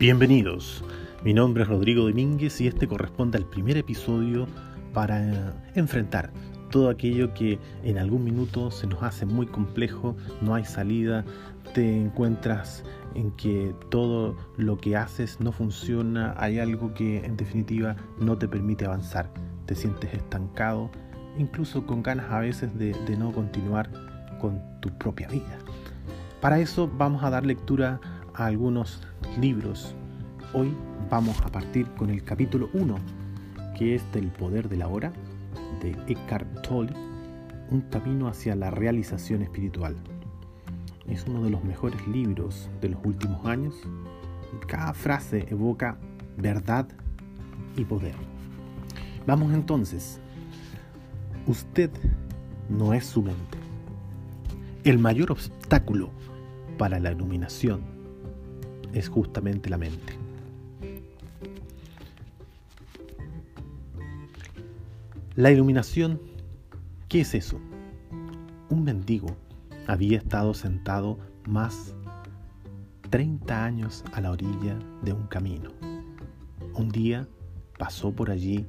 Bienvenidos. Mi nombre es Rodrigo Domínguez y este corresponde al primer episodio para eh, enfrentar todo aquello que en algún minuto se nos hace muy complejo, no hay salida, te encuentras en que todo lo que haces no funciona, hay algo que en definitiva no te permite avanzar, te sientes estancado, incluso con ganas a veces de, de no continuar con tu propia vida. Para eso vamos a dar lectura a algunos libros. Hoy vamos a partir con el capítulo 1, que es del poder de la hora, de Eckhart Tolle, un camino hacia la realización espiritual. Es uno de los mejores libros de los últimos años. Cada frase evoca verdad y poder. Vamos entonces. Usted no es su mente. El mayor obstáculo para la iluminación es justamente la mente. La iluminación, ¿qué es eso? Un mendigo había estado sentado más 30 años a la orilla de un camino. Un día pasó por allí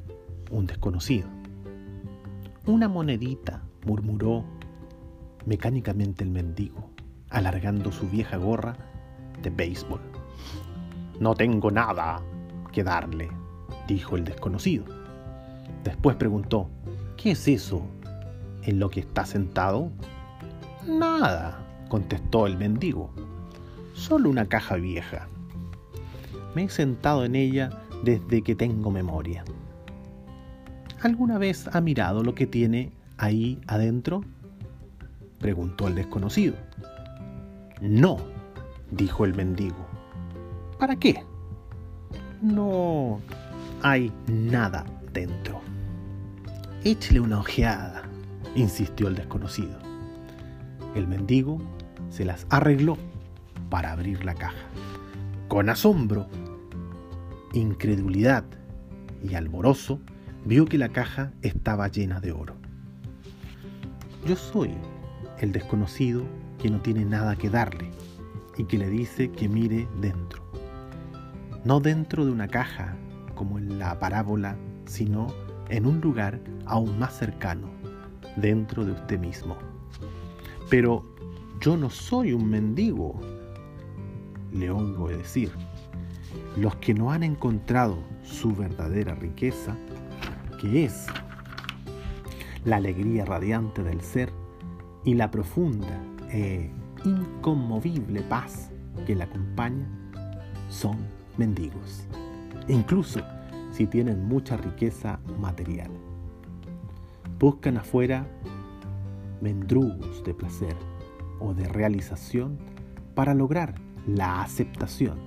un desconocido. Una monedita, murmuró mecánicamente el mendigo, alargando su vieja gorra de béisbol. No tengo nada que darle, dijo el desconocido. Después preguntó, ¿qué es eso en lo que está sentado? Nada, contestó el mendigo. Solo una caja vieja. Me he sentado en ella desde que tengo memoria. ¿Alguna vez ha mirado lo que tiene ahí adentro? preguntó el desconocido. No, dijo el mendigo. ¿Para qué? No hay nada dentro. Échale una ojeada, insistió el desconocido. El mendigo se las arregló para abrir la caja. Con asombro, incredulidad y alborozo, vio que la caja estaba llena de oro. Yo soy el desconocido que no tiene nada que darle y que le dice que mire dentro. No dentro de una caja como en la parábola, sino en un lugar aún más cercano, dentro de usted mismo. Pero yo no soy un mendigo, le oigo decir. Los que no han encontrado su verdadera riqueza, que es la alegría radiante del ser y la profunda e inconmovible paz que la acompaña, son mendigos, incluso si tienen mucha riqueza material. Buscan afuera mendrugos de placer o de realización para lograr la aceptación,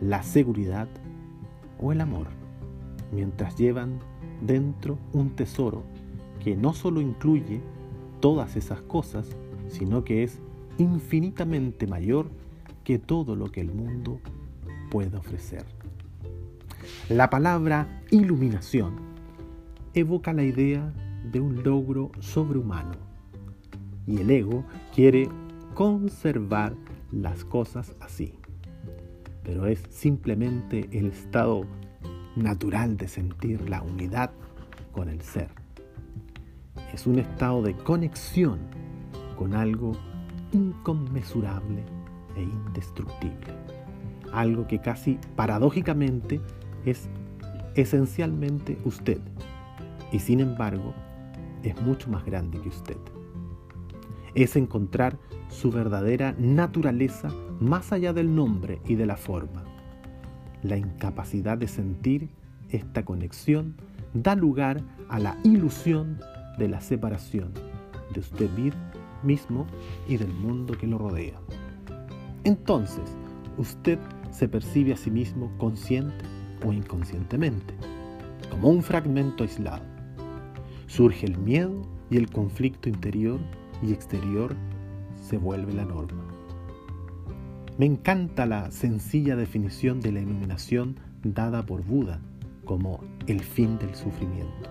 la seguridad o el amor, mientras llevan dentro un tesoro que no solo incluye todas esas cosas, sino que es infinitamente mayor que todo lo que el mundo puede ofrecer. La palabra iluminación evoca la idea de un logro sobrehumano y el ego quiere conservar las cosas así, pero es simplemente el estado natural de sentir la unidad con el ser. Es un estado de conexión con algo inconmensurable e indestructible. Algo que casi paradójicamente es esencialmente usted y sin embargo es mucho más grande que usted. Es encontrar su verdadera naturaleza más allá del nombre y de la forma. La incapacidad de sentir esta conexión da lugar a la ilusión de la separación de usted mismo y del mundo que lo rodea. Entonces, usted se percibe a sí mismo consciente o inconscientemente, como un fragmento aislado. Surge el miedo y el conflicto interior y exterior se vuelve la norma. Me encanta la sencilla definición de la iluminación dada por Buda como el fin del sufrimiento.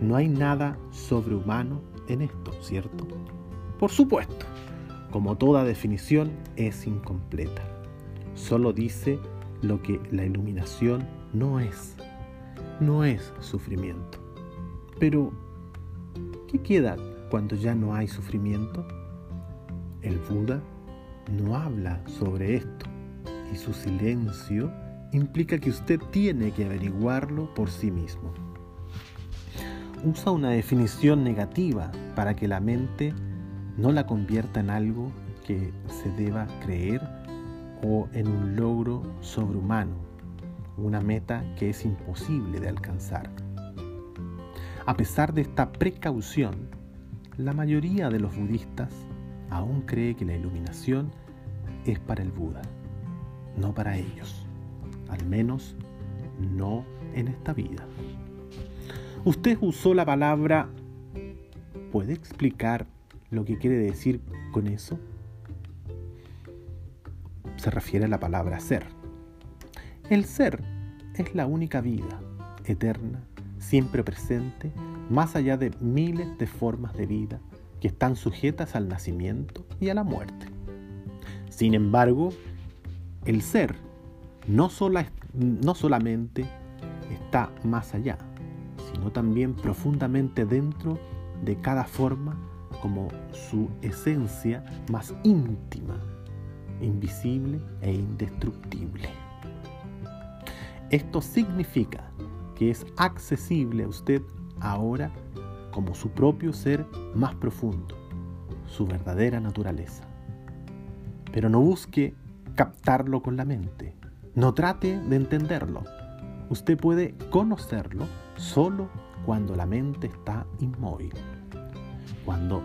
No hay nada sobrehumano en esto, ¿cierto? Por supuesto, como toda definición es incompleta. Solo dice lo que la iluminación no es. No es sufrimiento. Pero, ¿qué queda cuando ya no hay sufrimiento? El Buda no habla sobre esto y su silencio implica que usted tiene que averiguarlo por sí mismo. Usa una definición negativa para que la mente no la convierta en algo que se deba creer o en un logro sobrehumano, una meta que es imposible de alcanzar. A pesar de esta precaución, la mayoría de los budistas aún cree que la iluminación es para el Buda, no para ellos, al menos no en esta vida. Usted usó la palabra, ¿puede explicar lo que quiere decir con eso? Se refiere a la palabra ser. El ser es la única vida, eterna, siempre presente, más allá de miles de formas de vida que están sujetas al nacimiento y a la muerte. Sin embargo, el ser no, no solamente está más allá, sino también profundamente dentro de cada forma como su esencia más íntima, invisible e indestructible. Esto significa que es accesible a usted ahora como su propio ser más profundo, su verdadera naturaleza. Pero no busque captarlo con la mente, no trate de entenderlo. Usted puede conocerlo solo cuando la mente está inmóvil, cuando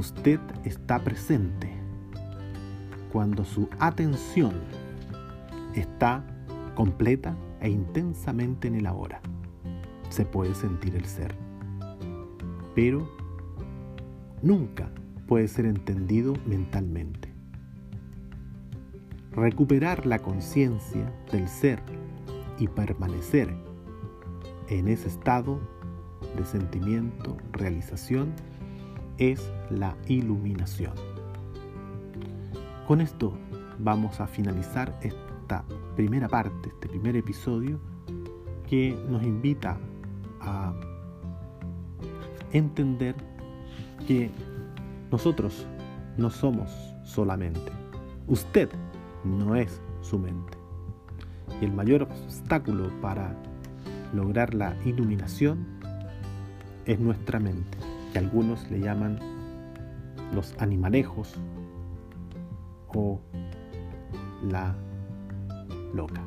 usted está presente, cuando su atención está completa e intensamente en el ahora. Se puede sentir el ser pero nunca puede ser entendido mentalmente. Recuperar la conciencia del ser y permanecer en ese estado de sentimiento, realización, es la iluminación. Con esto vamos a finalizar esta primera parte, este primer episodio que nos invita a entender que nosotros no somos solamente. Usted no es su mente. Y el mayor obstáculo para lograr la iluminación es nuestra mente, que algunos le llaman los animalejos o la loca.